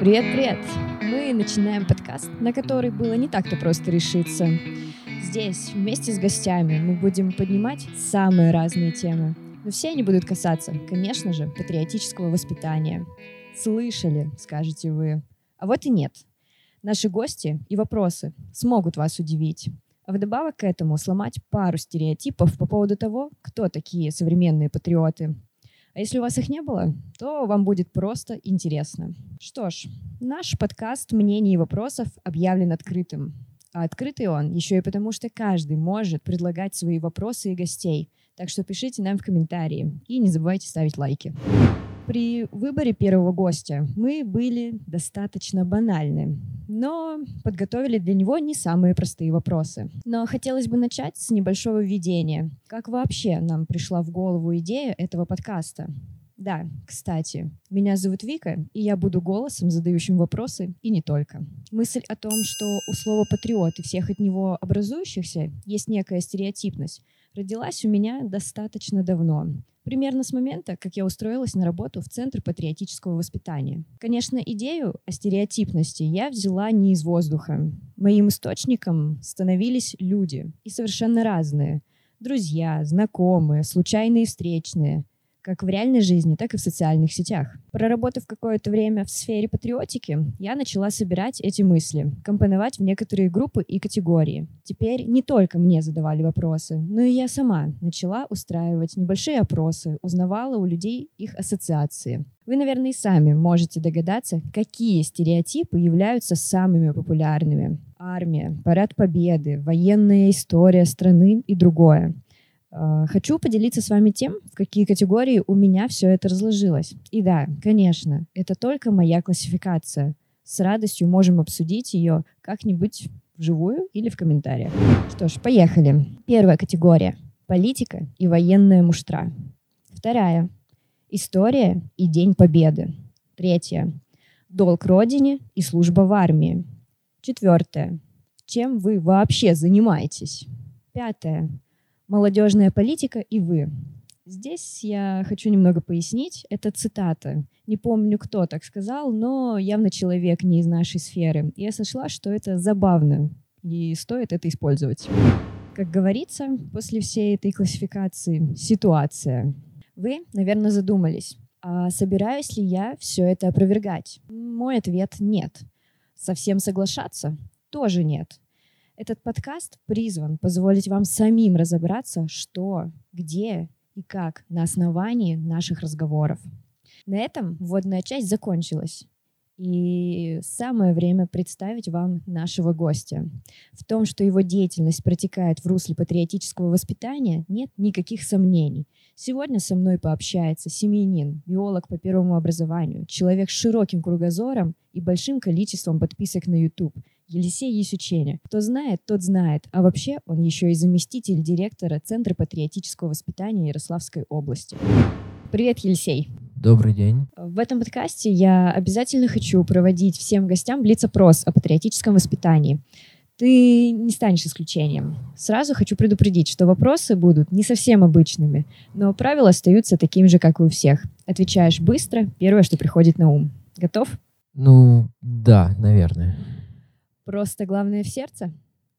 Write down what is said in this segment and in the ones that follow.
Привет-привет! Мы начинаем подкаст, на который было не так-то просто решиться. Здесь, вместе с гостями, мы будем поднимать самые разные темы. Но все они будут касаться, конечно же, патриотического воспитания. Слышали, скажете вы. А вот и нет. Наши гости и вопросы смогут вас удивить. А вдобавок к этому сломать пару стереотипов по поводу того, кто такие современные патриоты. Если у вас их не было, то вам будет просто интересно. Что ж, наш подкаст «Мнений и вопросов» объявлен открытым. А открытый он еще и потому, что каждый может предлагать свои вопросы и гостей. Так что пишите нам в комментарии и не забывайте ставить лайки при выборе первого гостя мы были достаточно банальны, но подготовили для него не самые простые вопросы. Но хотелось бы начать с небольшого введения. Как вообще нам пришла в голову идея этого подкаста? Да, кстати, меня зовут Вика, и я буду голосом, задающим вопросы, и не только. Мысль о том, что у слова «патриот» и всех от него образующихся есть некая стереотипность, родилась у меня достаточно давно. Примерно с момента, как я устроилась на работу в Центр патриотического воспитания. Конечно, идею о стереотипности я взяла не из воздуха. Моим источником становились люди, и совершенно разные. Друзья, знакомые, случайные встречные как в реальной жизни, так и в социальных сетях. Проработав какое-то время в сфере патриотики, я начала собирать эти мысли, компоновать в некоторые группы и категории. Теперь не только мне задавали вопросы, но и я сама начала устраивать небольшие опросы, узнавала у людей их ассоциации. Вы, наверное, и сами можете догадаться, какие стереотипы являются самыми популярными. Армия, парад победы, военная история страны и другое. А, хочу поделиться с вами тем, в какие категории у меня все это разложилось. И да, конечно, это только моя классификация. С радостью можем обсудить ее как-нибудь вживую или в комментариях. Что ж, поехали. Первая категория. Политика и военная муштра. Вторая. История и День Победы. Третья. Долг Родине и служба в армии. Четвертое. Чем вы вообще занимаетесь? Пятое молодежная политика и вы. Здесь я хочу немного пояснить. Это цитата. Не помню, кто так сказал, но явно человек не из нашей сферы. И я сошла, что это забавно, и стоит это использовать. Как говорится, после всей этой классификации ситуация. Вы, наверное, задумались, а собираюсь ли я все это опровергать? Мой ответ — нет. Совсем соглашаться? Тоже нет. Этот подкаст призван позволить вам самим разобраться, что, где и как на основании наших разговоров. На этом вводная часть закончилась. И самое время представить вам нашего гостя. В том, что его деятельность протекает в русле патриотического воспитания, нет никаких сомнений. Сегодня со мной пообщается семьянин, биолог по первому образованию, человек с широким кругозором и большим количеством подписок на YouTube, Елисей Есюченя. Кто знает, тот знает. А вообще он еще и заместитель директора Центра патриотического воспитания Ярославской области. Привет, Елисей. Добрый день. В этом подкасте я обязательно хочу проводить всем гостям блиц-опрос о патриотическом воспитании. Ты не станешь исключением. Сразу хочу предупредить, что вопросы будут не совсем обычными, но правила остаются такими же, как и у всех. Отвечаешь быстро, первое, что приходит на ум. Готов? Ну, да, наверное. Просто главное в сердце?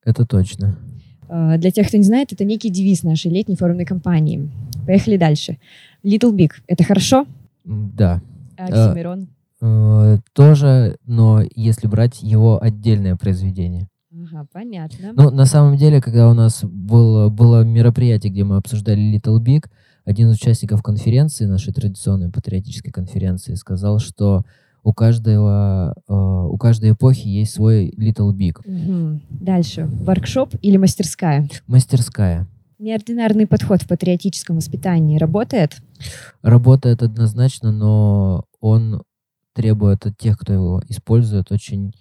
Это точно. А, для тех, кто не знает, это некий девиз нашей летней форумной кампании. Поехали дальше. Little Big — это хорошо? Да. А Оксимирон? Э, тоже, но если брать его отдельное произведение. Ага, понятно. Ну, на самом деле, когда у нас было, было мероприятие, где мы обсуждали Little Big, один из участников конференции, нашей традиционной патриотической конференции, сказал, что у каждого, э, у каждой эпохи есть свой Little Big. Угу. Дальше. Воркшоп или мастерская? Мастерская. Неординарный подход в патриотическом воспитании работает? Работает однозначно, но он требует от тех, кто его использует, очень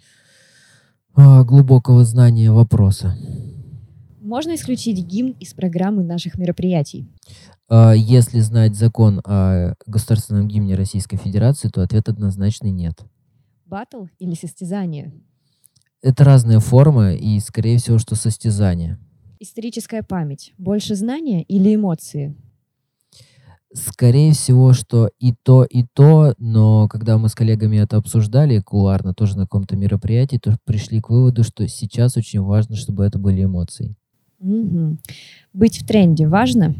э, глубокого знания вопроса. Можно исключить гимн из программы наших мероприятий? А, если знать закон о государственном гимне Российской Федерации, то ответ однозначный нет. Батл или состязание? Это разные формы и, скорее всего, что состязание. Историческая память. Больше знания или эмоции? Скорее всего, что и то, и то, но когда мы с коллегами это обсуждали кулуарно, тоже на каком-то мероприятии, то пришли к выводу, что сейчас очень важно, чтобы это были эмоции. Угу. Быть в тренде важно?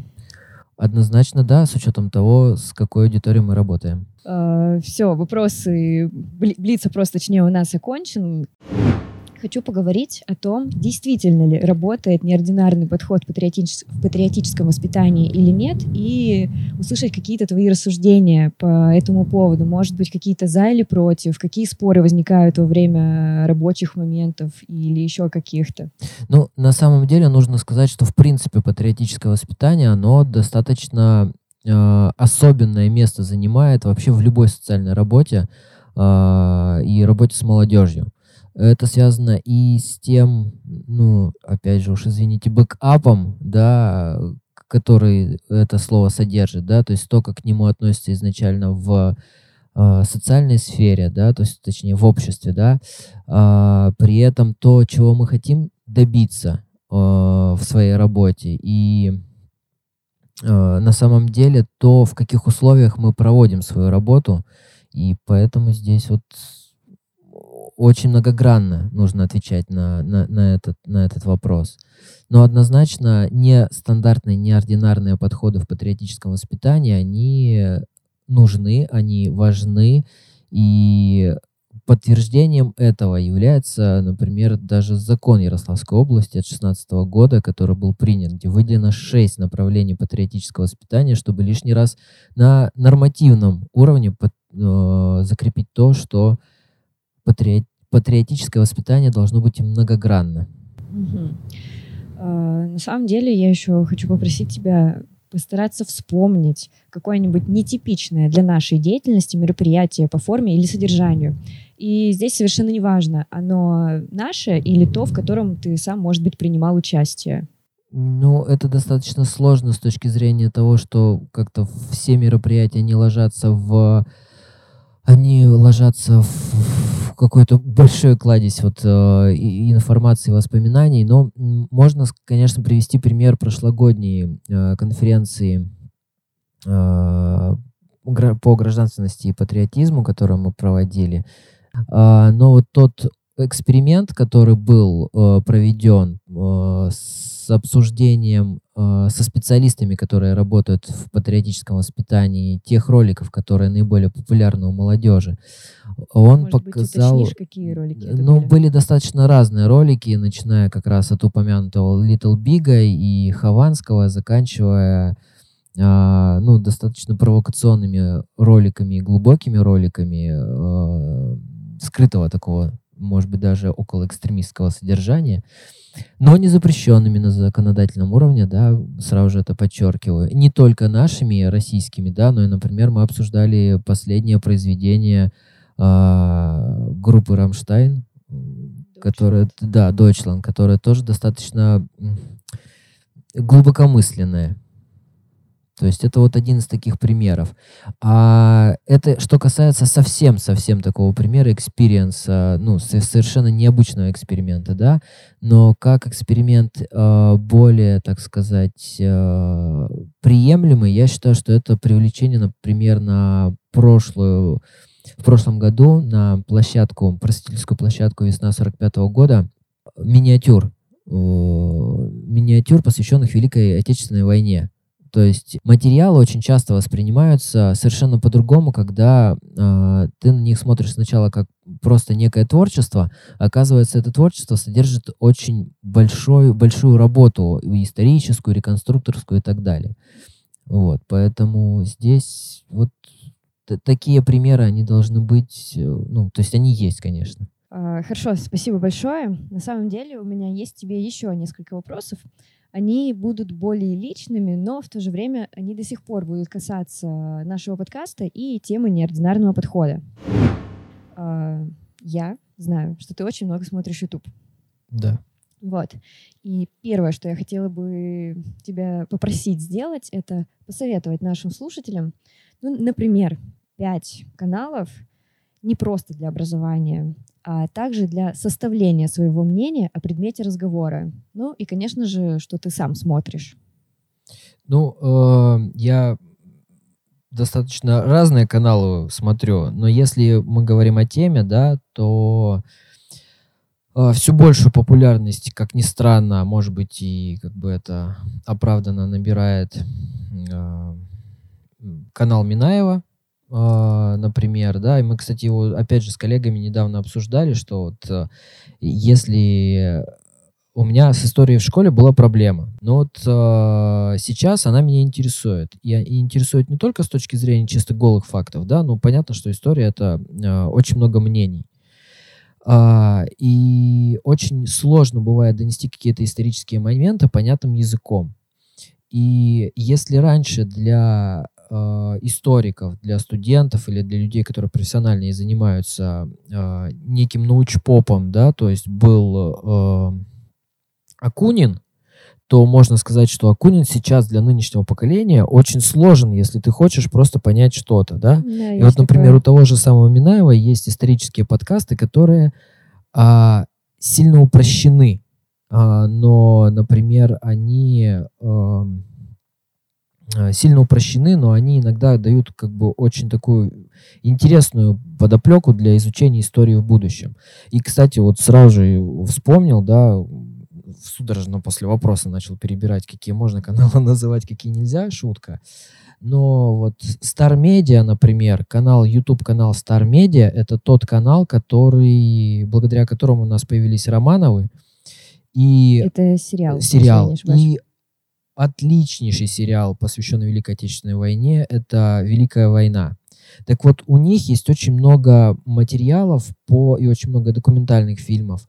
Однозначно, да, с учетом того, с какой аудиторией мы работаем. Э, все, вопросы Блиц опрос, точнее, у нас окончен хочу поговорить о том, действительно ли работает неординарный подход в, патриотич... в патриотическом воспитании или нет, и услышать какие-то твои рассуждения по этому поводу. Может быть, какие-то за или против, какие споры возникают во время рабочих моментов или еще каких-то. Ну, на самом деле нужно сказать, что в принципе патриотическое воспитание, оно достаточно э, особенное место занимает вообще в любой социальной работе э, и работе с молодежью. Это связано и с тем, ну, опять же, уж извините, бэкапом, да, который это слово содержит, да, то есть то, как к нему относятся изначально в э, социальной сфере, да, то есть, точнее, в обществе, да, э, при этом то, чего мы хотим добиться э, в своей работе. И на самом деле то, в каких условиях мы проводим свою работу, и поэтому здесь вот очень многогранно нужно отвечать на, на, на, этот, на этот вопрос. Но однозначно не стандартные, неординарные подходы в патриотическом воспитании, они нужны, они важны, и подтверждением этого является, например, даже закон Ярославской области от 2016 года, который был принят, где выделено шесть направлений патриотического воспитания, чтобы лишний раз на нормативном уровне под, э, закрепить то, что патриот, патриотическое воспитание должно быть многогранно. Угу. А, на самом деле я еще хочу попросить тебя постараться вспомнить какое-нибудь нетипичное для нашей деятельности мероприятие по форме или содержанию. И здесь совершенно не важно, оно наше или то, в котором ты сам, может быть, принимал участие. Ну, это достаточно сложно с точки зрения того, что как-то все мероприятия не ложатся в они ложатся в какой-то большой кладезь вот, э, информации, воспоминаний, но можно, конечно, привести пример прошлогодней э, конференции э, по гражданственности и патриотизму, которую мы проводили. Э, но вот тот эксперимент, который был э, проведен э, с обсуждением со специалистами, которые работают в патриотическом воспитании, тех роликов, которые наиболее популярны у молодежи, он Может показал... Быть, какие ролики ну, были? были достаточно разные ролики, начиная как раз от упомянутого Little Бига и Хованского, заканчивая Uh, ну, достаточно провокационными роликами, глубокими роликами uh, скрытого такого может быть, даже около экстремистского содержания, но не запрещенными на законодательном уровне, да, сразу же это подчеркиваю. Не только нашими российскими, да, но и, например, мы обсуждали последнее произведение э, группы «Рамштайн», которая, да, Deutschland, которая тоже достаточно глубокомысленная. То есть это вот один из таких примеров. А это что касается совсем-совсем такого примера экспириенса, ну, совершенно необычного эксперимента, да, но как эксперимент э, более, так сказать, э, приемлемый, я считаю, что это привлечение, например, на прошлую, в прошлом году на площадку, просветительскую площадку «Весна 45 -го года» миниатюр, э, миниатюр, посвященных Великой Отечественной войне. То есть материалы очень часто воспринимаются совершенно по-другому, когда э, ты на них смотришь сначала как просто некое творчество, оказывается, это творчество содержит очень большой, большую работу, историческую, реконструкторскую и так далее. Вот, поэтому здесь вот такие примеры, они должны быть, э, ну, то есть они есть, конечно. А, хорошо, спасибо большое. На самом деле у меня есть тебе еще несколько вопросов они будут более личными, но в то же время они до сих пор будут касаться нашего подкаста и темы неординарного подхода. А, я знаю, что ты очень много смотришь YouTube. Да. Вот. И первое, что я хотела бы тебя попросить сделать, это посоветовать нашим слушателям, ну, например, пять каналов не просто для образования, а также для составления своего мнения о предмете разговора. Ну и, конечно же, что ты сам смотришь. Ну, э, я достаточно разные каналы смотрю, но если мы говорим о теме, да, то э, все большую популярность, как ни странно, может быть, и как бы это оправданно набирает э, канал Минаева, например, да, и мы, кстати, его опять же с коллегами недавно обсуждали, что вот э, если у меня с историей в школе была проблема. Но вот э, сейчас она меня интересует. И, и интересует не только с точки зрения чисто голых фактов, да, но понятно, что история это э, очень много мнений. А, и очень сложно бывает донести какие-то исторические моменты понятным языком. И если раньше для э, историков, для студентов или для людей, которые профессионально и занимаются э, неким научпопом, да, то есть был э, Акунин, то можно сказать, что Акунин сейчас для нынешнего поколения очень сложен, если ты хочешь просто понять что-то, да? да и вот, например, такое. у того же самого Минаева есть исторические подкасты, которые а, сильно упрощены, а, но, например, они а, сильно упрощены, но они иногда дают как бы очень такую интересную подоплеку для изучения истории в будущем. И, кстати, вот сразу же вспомнил, да, судорожно после вопроса начал перебирать, какие можно каналы называть, какие нельзя, шутка. Но вот Star Media, например, канал, YouTube канал Star Media, это тот канал, который, благодаря которому у нас появились Романовы. И это сериал. Сериал. И отличнейший сериал, посвященный Великой Отечественной войне, это Великая война. Так вот, у них есть очень много материалов по и очень много документальных фильмов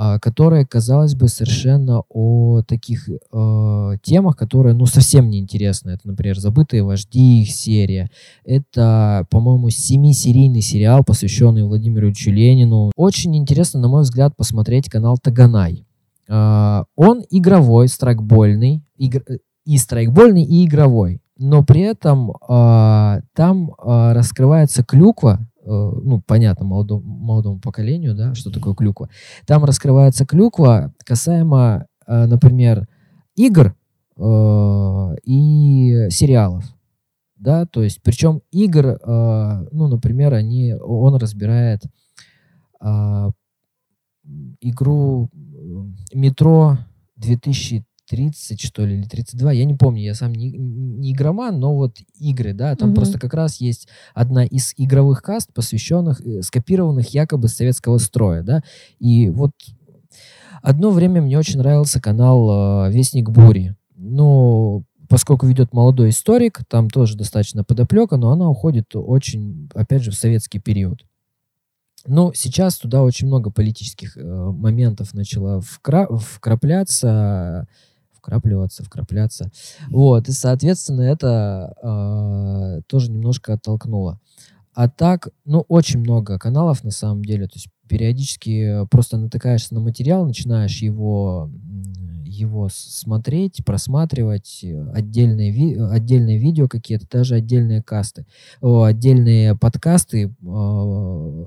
а, которая, казалось бы, совершенно о таких э, темах, которые, ну, совсем не интересны. Это, например, «Забытые вожди», их серия. Это, по-моему, семисерийный сериал, посвященный Владимиру Ильичу Ленину. Очень интересно, на мой взгляд, посмотреть канал «Таганай». Э, он игровой, страйкбольный, игр... и страйкбольный, и игровой. Но при этом э, там э, раскрывается клюква, Э, ну, понятно, молодому, молодому поколению, да, что такое клюква. Там раскрывается клюква касаемо, э, например, игр э, и сериалов. Да, то есть, причем игр, ну, например, они, он разбирает игру метро 2000 30, что ли, или 32, я не помню, я сам не, не игроман, но вот игры, да, там угу. просто как раз есть одна из игровых каст, посвященных, э, скопированных якобы с советского строя, да, и вот одно время мне очень нравился канал э, Вестник Бури, но поскольку ведет молодой историк, там тоже достаточно подоплека, но она уходит очень, опять же, в советский период. Но сейчас туда очень много политических э, моментов начало вкра- вкрапляться, вкрапливаться, вкрапляться. Вот, и, соответственно, это э, тоже немножко оттолкнуло. А так, ну, очень много каналов на самом деле. То есть периодически просто натыкаешься на материал, начинаешь его, его смотреть, просматривать, отдельные, ви, отдельные видео какие-то, даже отдельные касты, о, отдельные подкасты э,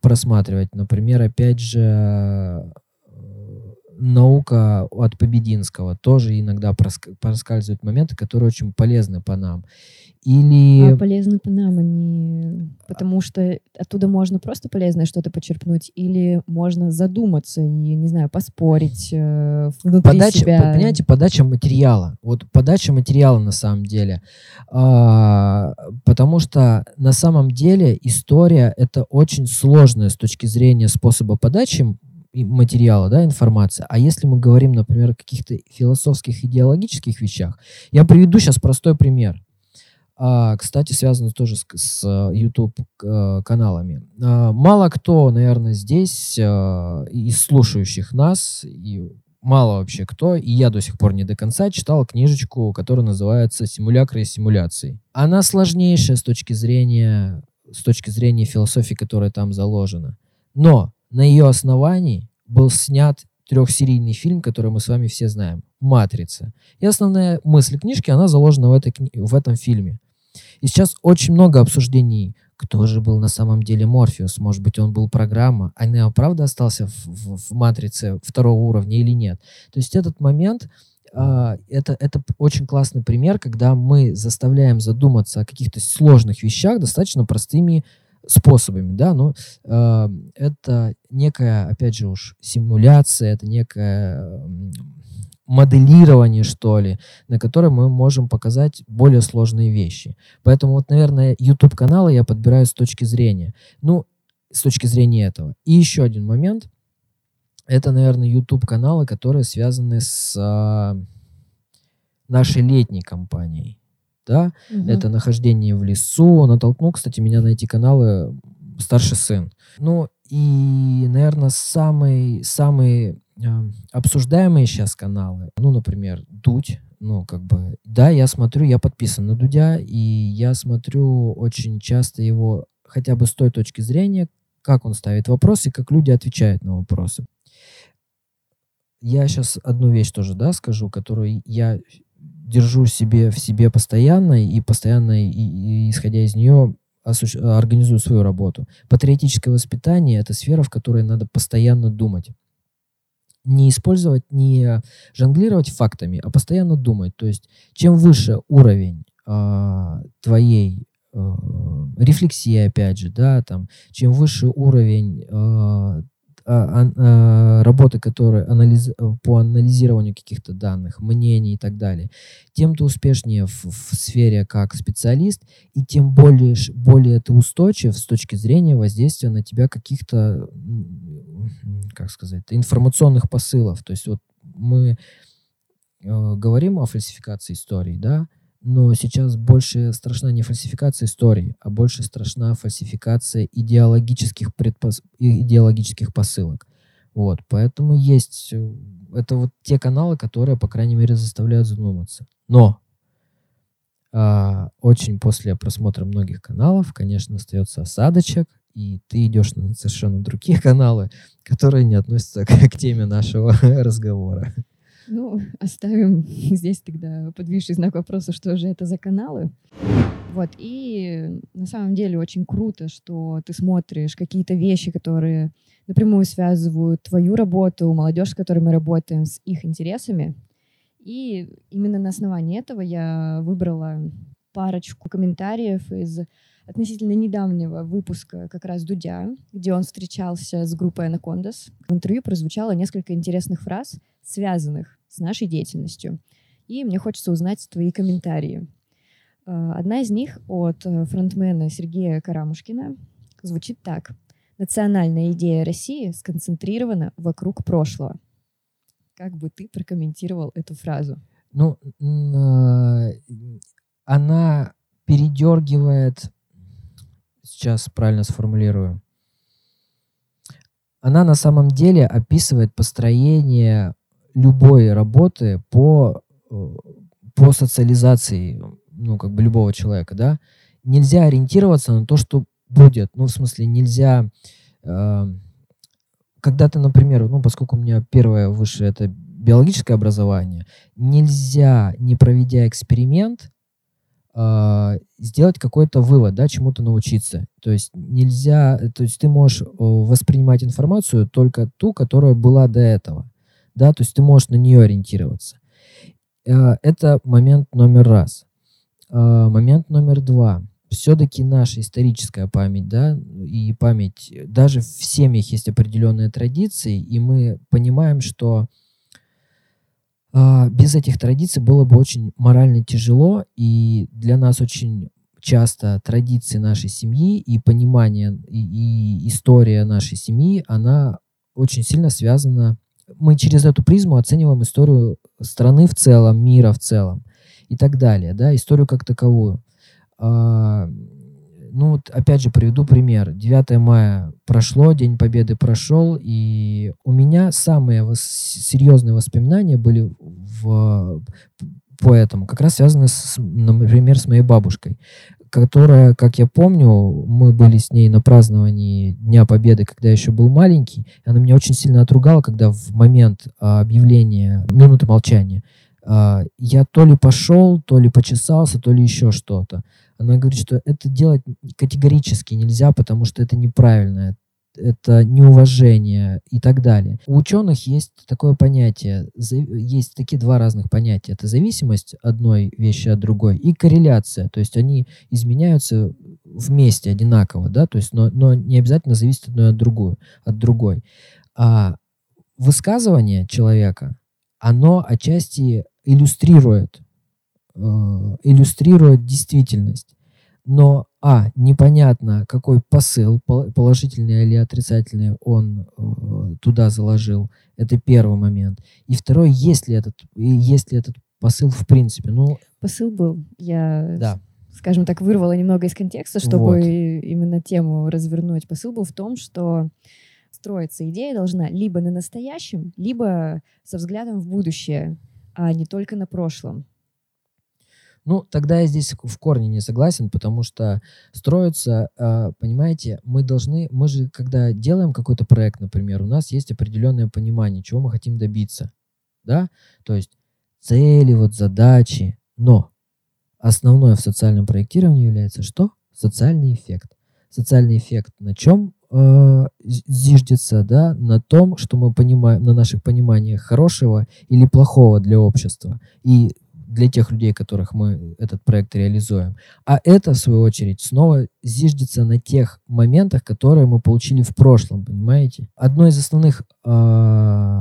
просматривать. Например, опять же, наука от Побединского тоже иногда проскальзывают моменты, которые очень полезны по нам. Или... А полезны по нам они... Потому что оттуда можно просто полезное что-то почерпнуть, или можно задуматься и, не знаю, поспорить э, внутри подача, себя. Понимаете, подача материала. Вот подача материала на самом деле. А, потому что на самом деле история — это очень сложная с точки зрения способа подачи материала, да, информация. А если мы говорим, например, о каких-то философских, идеологических вещах, я приведу сейчас простой пример. А, кстати, связано тоже с, с э, YouTube э, каналами. А, мало кто, наверное, здесь а, из слушающих нас, и мало вообще кто, и я до сих пор не до конца читал книжечку, которая называется «Симулякры и симуляции». Она сложнейшая с точки зрения, с точки зрения философии, которая там заложена. Но на ее основании был снят трехсерийный фильм, который мы с вами все знаем «Матрица». И основная мысль книжки, она заложена в, этой, в этом фильме. И сейчас очень много обсуждений, кто же был на самом деле Морфеус. Может быть, он был программа, а Нео правда остался в, в, в «Матрице» второго уровня или нет. То есть этот момент а, это, это очень классный пример, когда мы заставляем задуматься о каких-то сложных вещах достаточно простыми способами, да, но э, это некая, опять же уж, симуляция, это некое моделирование, что ли, на котором мы можем показать более сложные вещи. Поэтому вот, наверное, YouTube-каналы я подбираю с точки зрения, ну, с точки зрения этого. И еще один момент – это, наверное, YouTube-каналы, которые связаны с а, нашей летней компанией. Да? Угу. Это нахождение в лесу. Натолкнул, кстати, меня на эти каналы старший сын. Ну и, наверное, самый, самые э, обсуждаемые сейчас каналы, ну, например, Дудь, ну, как бы, да, я смотрю, я подписан на Дудя, и я смотрю очень часто его хотя бы с той точки зрения, как он ставит вопросы, как люди отвечают на вопросы я сейчас одну вещь тоже, да, скажу, которую я держу себе в себе постоянно и постоянно, и, и, исходя из нее, осущ... организую свою работу. Патриотическое воспитание — это сфера, в которой надо постоянно думать. Не использовать, не жонглировать фактами, а постоянно думать. То есть, чем выше уровень э, твоей э, рефлексии, опять же, да, там, чем выше уровень э, а, а, работы, которые анализ, по анализированию каких-то данных, мнений и так далее, тем ты успешнее в, в сфере как специалист, и тем более, более ты устойчив с точки зрения воздействия на тебя каких-то, как сказать, информационных посылов. То есть вот мы э, говорим о фальсификации истории, да, но сейчас больше страшна не фальсификация истории, а больше страшна фальсификация идеологических, предпос... идеологических посылок. Вот, поэтому есть... Э, это вот те каналы, которые, по крайней мере, заставляют задуматься. Но а, очень после просмотра многих каналов, конечно, остается осадочек, и ты идешь на совершенно другие каналы, которые не относятся к, к теме нашего разговора. Ну, оставим здесь тогда подвисший знак вопроса, что же это за каналы. Вот, и на самом деле очень круто, что ты смотришь какие-то вещи, которые напрямую связывают твою работу, молодежь, с которой мы работаем, с их интересами. И именно на основании этого я выбрала парочку комментариев из относительно недавнего выпуска как раз Дудя, где он встречался с группой Анакондас. В интервью прозвучало несколько интересных фраз, связанных с нашей деятельностью. И мне хочется узнать твои комментарии. Э, одна из них от э, фронтмена Сергея Карамушкина звучит так. Национальная идея России сконцентрирована вокруг прошлого. Как бы ты прокомментировал эту фразу? Ну, э, она передергивает, сейчас правильно сформулирую, она на самом деле описывает построение любой работы по, э, по социализации, ну, как бы любого человека, да, нельзя ориентироваться на то, что будет. Ну, в смысле, нельзя... Э, когда ты, например, ну, поскольку у меня первое высшее это биологическое образование, нельзя, не проведя эксперимент, э, сделать какой-то вывод, да, чему-то научиться. То есть нельзя, то есть ты можешь воспринимать информацию только ту, которая была до этого да, то есть ты можешь на нее ориентироваться. Э, это момент номер раз. Э, момент номер два. Все-таки наша историческая память, да, и память, даже в семьях есть определенные традиции, и мы понимаем, что без этих традиций было бы очень морально тяжело, и для нас очень часто традиции нашей семьи и понимание и, и история нашей семьи, она очень сильно связана мы через эту призму оцениваем историю страны в целом, мира в целом и так далее, да, историю как таковую. Ну вот опять же приведу пример. 9 мая прошло, День Победы прошел, и у меня самые вос- серьезные воспоминания были в, по этому, как раз связаны, с, например, с моей бабушкой которая, как я помню, мы были с ней на праздновании Дня Победы, когда я еще был маленький. Она меня очень сильно отругала, когда в момент а, объявления минуты молчания а, я то ли пошел, то ли почесался, то ли еще что-то. Она говорит, что это делать категорически нельзя, потому что это неправильно. это неуважение и так далее. У ученых есть такое понятие, есть такие два разных понятия. Это зависимость одной вещи от другой и корреляция. То есть они изменяются вместе одинаково, да, то есть, но, но не обязательно зависит одной от другой. От другой. А высказывание человека, оно отчасти иллюстрирует, э, иллюстрирует действительность. Но, а, непонятно, какой посыл, положительный или отрицательный, он э, туда заложил. Это первый момент. И второй, есть ли этот, есть ли этот посыл в принципе. Ну, посыл был. Я, да. скажем так, вырвала немного из контекста, чтобы вот. именно тему развернуть. Посыл был в том, что строиться идея должна либо на настоящем, либо со взглядом в будущее, а не только на прошлом. Ну, тогда я здесь в корне не согласен, потому что строится, а, понимаете, мы должны, мы же, когда делаем какой-то проект, например, у нас есть определенное понимание, чего мы хотим добиться, да, то есть цели, вот задачи, но основное в социальном проектировании является что? Социальный эффект. Социальный эффект на чем э, зиждется, да, на том, что мы понимаем, на наших пониманиях хорошего или плохого для общества. И для тех людей, которых мы этот проект реализуем. А это, в свою очередь, снова зиждется на тех моментах, которые мы получили в прошлом, понимаете? Одно из основных э,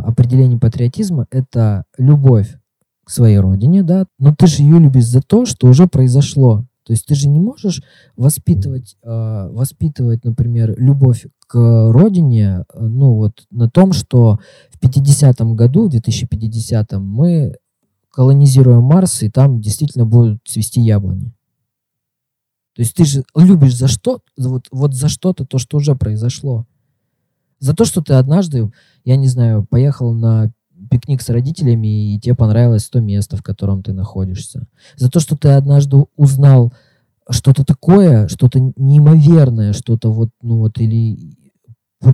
определений патриотизма — это любовь к своей родине, да, но ты же ее любишь за то, что уже произошло. То есть ты же не можешь воспитывать, э, воспитывать, например, любовь к родине, ну вот на том, что в 50-м году, в 2050-м мы колонизируем Марс, и там действительно будут цвести яблони. То есть ты же любишь за что, вот, вот за что-то, то, что уже произошло. За то, что ты однажды, я не знаю, поехал на пикник с родителями, и тебе понравилось то место, в котором ты находишься. За то, что ты однажды узнал что-то такое, что-то неимоверное, что-то вот, ну вот, или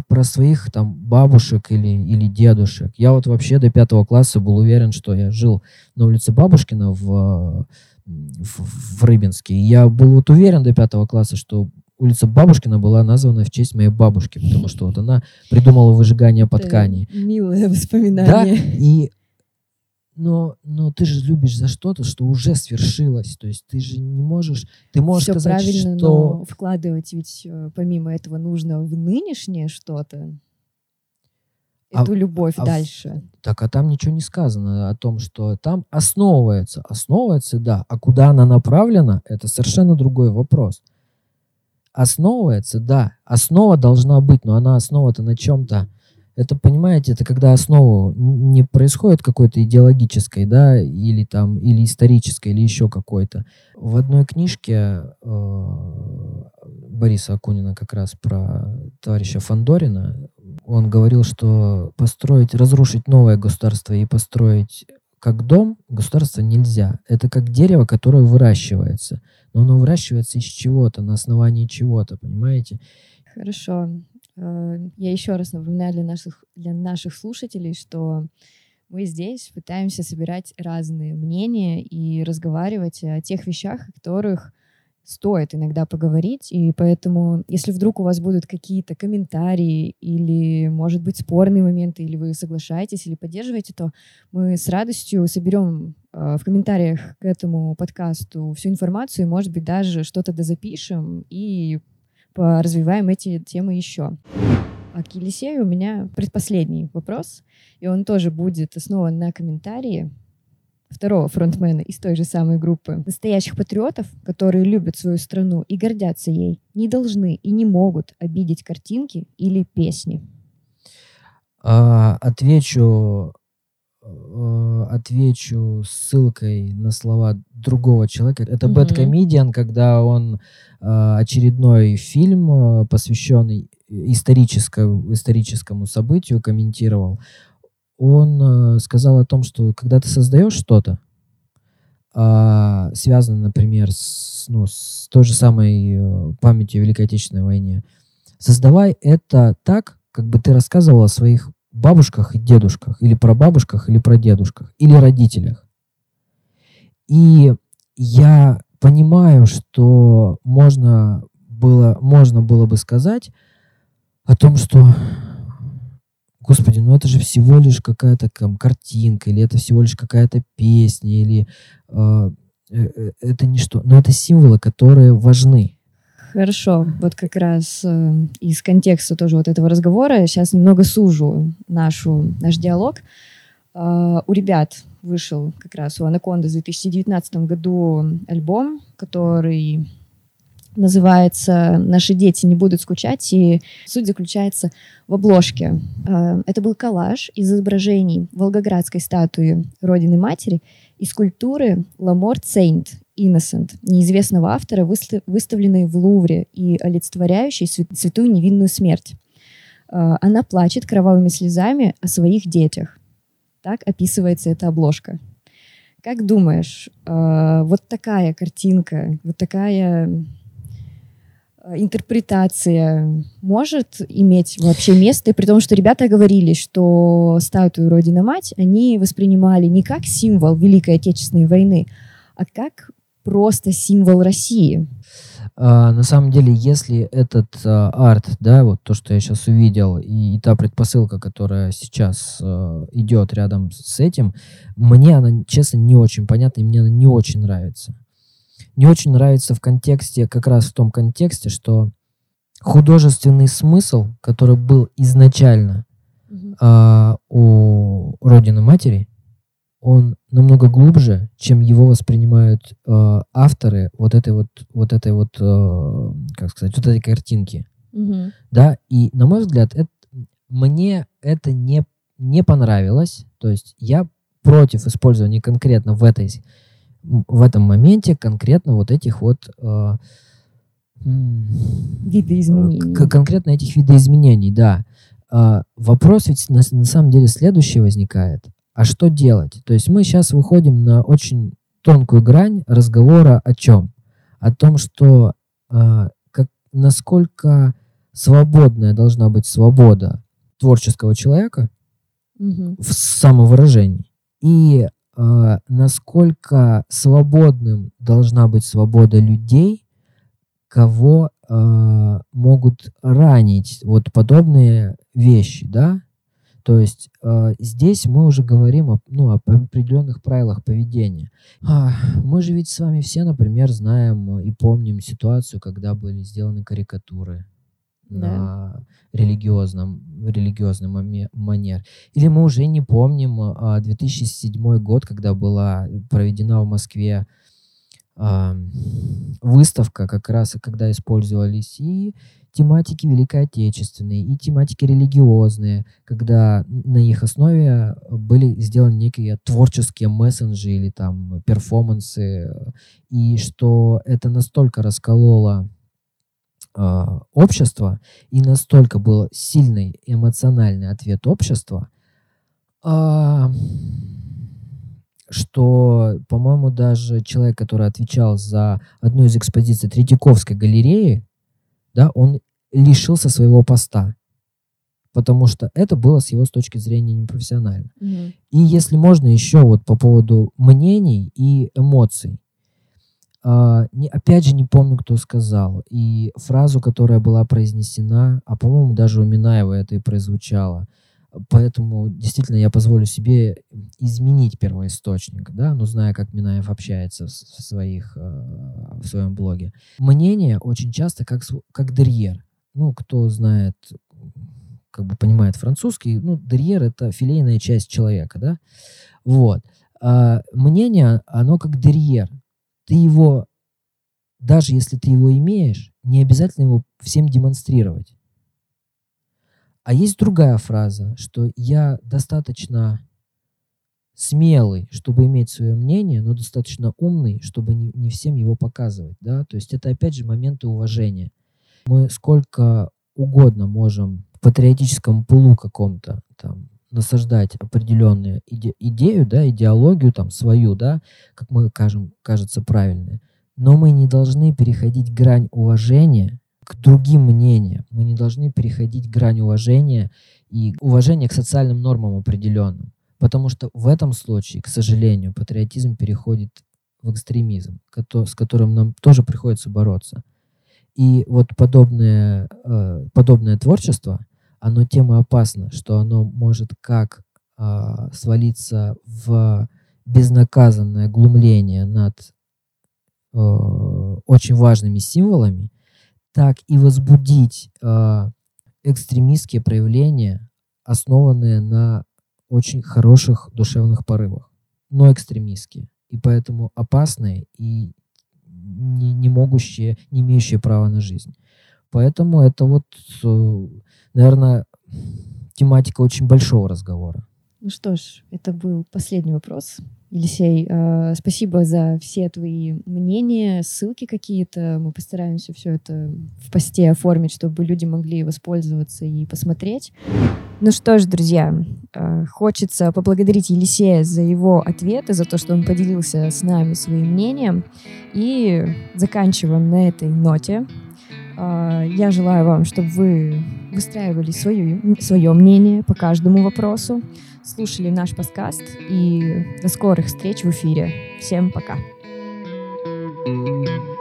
про своих там бабушек или, или дедушек. Я вот вообще до пятого класса был уверен, что я жил на улице Бабушкина в, в, в Рыбинске. И я был вот уверен до пятого класса, что улица Бабушкина была названа в честь моей бабушки, потому что вот она придумала выжигание по ткани. Милое воспоминание. Да, и но, но ты же любишь за что-то, что уже свершилось. То есть ты же не можешь, ты можешь Все сказать, правильно, что... но вкладывать ведь э, помимо этого нужно в нынешнее что-то, а эту а, любовь а дальше. В... Так, а там ничего не сказано о том, что там основывается. Основывается, да. А куда она направлена, это совершенно другой вопрос. Основывается, да. Основа должна быть, но она основа-то на чем-то это, понимаете, это когда основу не происходит какой-то идеологической, да, или там, или исторической, или еще какой-то. В одной книжке э, Бориса Акунина как раз про товарища Фандорина, он говорил, что построить, разрушить новое государство и построить как дом государство нельзя. Это как дерево, которое выращивается. Но оно выращивается из чего-то, на основании чего-то, понимаете? Хорошо. Э, я еще раз напоминаю для наших, для наших слушателей, что мы здесь пытаемся собирать разные мнения и разговаривать о тех вещах, о которых стоит иногда поговорить, и поэтому, если вдруг у вас будут какие-то комментарии или, может быть, спорные моменты, или вы соглашаетесь или поддерживаете, то мы с радостью соберем э, в комментариях к этому подкасту всю информацию, может быть, даже что-то дозапишем и развиваем эти темы еще. А к Елисею у меня предпоследний вопрос, и он тоже будет основан на комментарии второго фронтмена из той же самой группы. Настоящих патриотов, которые любят свою страну и гордятся ей, не должны и не могут обидеть картинки или песни. А, отвечу отвечу ссылкой на слова другого человека. Это mm-hmm. Bad Comedian, когда он э, очередной фильм, э, посвященный историческому, историческому событию, комментировал. Он э, сказал о том, что когда ты создаешь что-то, э, связанное, например, с, ну, с той же самой э, памятью о Великой Отечественной войне, создавай это так, как бы ты рассказывал о своих бабушках и дедушках, или про бабушках, или про дедушках, или родителях. И я понимаю, что можно было, можно было бы сказать, о том, что Господи, ну это же всего лишь какая-то там картинка, или это всего лишь какая-то песня, или а, э, э, это ничто. Но это символы, которые важны. Хорошо, вот как раз э, из контекста тоже вот этого разговора сейчас немного сужу нашу, наш диалог. Э, у ребят вышел как раз у Anacondaz в 2019 году альбом, который называется «Наши дети не будут скучать», и суть заключается в обложке. Э, это был коллаж из изображений Волгоградской статуи Родины Матери и скульптуры «La Mort Saint-Innocent», неизвестного автора, выставленной в Лувре и олицетворяющей святую невинную смерть. Э, она плачет кровавыми слезами о своих детях. Так описывается эта обложка. Как думаешь, э, вот такая картинка, вот такая Э, интерпретация может иметь вообще место, при том, что ребята говорили, что статую Родина-Мать они воспринимали не как символ Великой Отечественной войны, а как просто символ России. А, на самом деле, если этот а, арт, да, вот то, что я сейчас увидел, и, и та предпосылка, которая сейчас а, идет рядом с этим, мне она, честно, не очень понятна, и мне она не очень нравится не очень нравится в контексте, как раз в том контексте, что художественный смысл, который был изначально mm-hmm. э, у Родины Матери, он намного глубже, чем его воспринимают э, авторы вот этой вот, вот этой вот, э, как сказать, вот этой картинки. Mm-hmm. Да, и на мой взгляд, это, мне это не, не понравилось. То есть я против использования конкретно в этой в этом моменте конкретно вот этих вот э, видоизменений. конкретно этих видоизменений, да. Э, вопрос ведь на, на самом деле следующий возникает. А что делать? То есть мы сейчас выходим на очень тонкую грань разговора о чем? О том, что э, как, насколько свободная должна быть свобода творческого человека угу. в самовыражении. И э, насколько свободным должна быть свобода людей, кого э, могут ранить вот подобные вещи, да? То есть э, здесь мы уже говорим о, ну, об определенных правилах поведения. А, мы же ведь с вами все, например, знаем и помним ситуацию, когда были сделаны карикатуры да. на религиозном, религиозный манер. Или мы уже не помним 2007 а, год, когда была проведена в Москве выставка, как раз когда использовались и тематики Великой Отечественной, и тематики религиозные, когда на их основе были сделаны некие творческие мессенджи или там перформансы, и что это настолько раскололо э, общества, и настолько был сильный эмоциональный ответ общества, э, что, по-моему, даже человек, который отвечал за одну из экспозиций Третьяковской галереи, да, он лишился своего поста, потому что это было с его с точки зрения непрофессионально. Mm-hmm. И если можно еще вот по поводу мнений и эмоций, Uh, не, опять же, не помню, кто сказал. И фразу, которая была произнесена, а, по-моему, даже у Минаева это и прозвучало. Поэтому, действительно, я позволю себе изменить первоисточник, да, ну, зная, как Минаев общается в, своих, uh, в своем блоге. Мнение очень часто как, как дерьер. Ну, кто знает, как бы понимает французский, ну, дерьер — это филейная часть человека, да. Вот. Uh, мнение, оно как дерьер ты его, даже если ты его имеешь, не обязательно его всем демонстрировать. А есть другая фраза, что я достаточно смелый, чтобы иметь свое мнение, но достаточно умный, чтобы не, не всем его показывать. Да? То есть это опять же моменты уважения. Мы сколько угодно можем в патриотическом пулу каком-то там насаждать определенную иде идею, да, идеологию там свою, да, как мы кажем, кажется правильной. Но мы не должны переходить грань уважения к другим мнениям. Мы не должны переходить грань уважения и уважения к социальным нормам определенным. Потому что в этом случае, к сожалению, патриотизм переходит в экстремизм, с которым нам тоже приходится бороться. И вот подобное, э, подобное творчество, оно тем и опасно, что оно может как э, свалиться в безнаказанное глумление над э, очень важными символами, так и возбудить э, экстремистские проявления, основанные на очень хороших душевных порывах, но экстремистские. И поэтому опасные и не, не могущие, не имеющие права на жизнь. Поэтому это вот, э, наверное, тематика очень большого разговора. Ну что ж, это был последний вопрос. Елисей, э, спасибо за все твои мнения, ссылки какие-то. Мы постараемся все это в посте оформить, чтобы люди могли воспользоваться и посмотреть. Ну что ж, друзья, э, хочется поблагодарить Елисея за его ответы, за то, что он поделился с нами своим мнением. И заканчиваем на этой ноте. Э, я желаю вам, чтобы вы выстраивали свое, свое мнение по каждому вопросу слушали наш подкаст. И до скорых встреч в эфире. Всем пока. thank you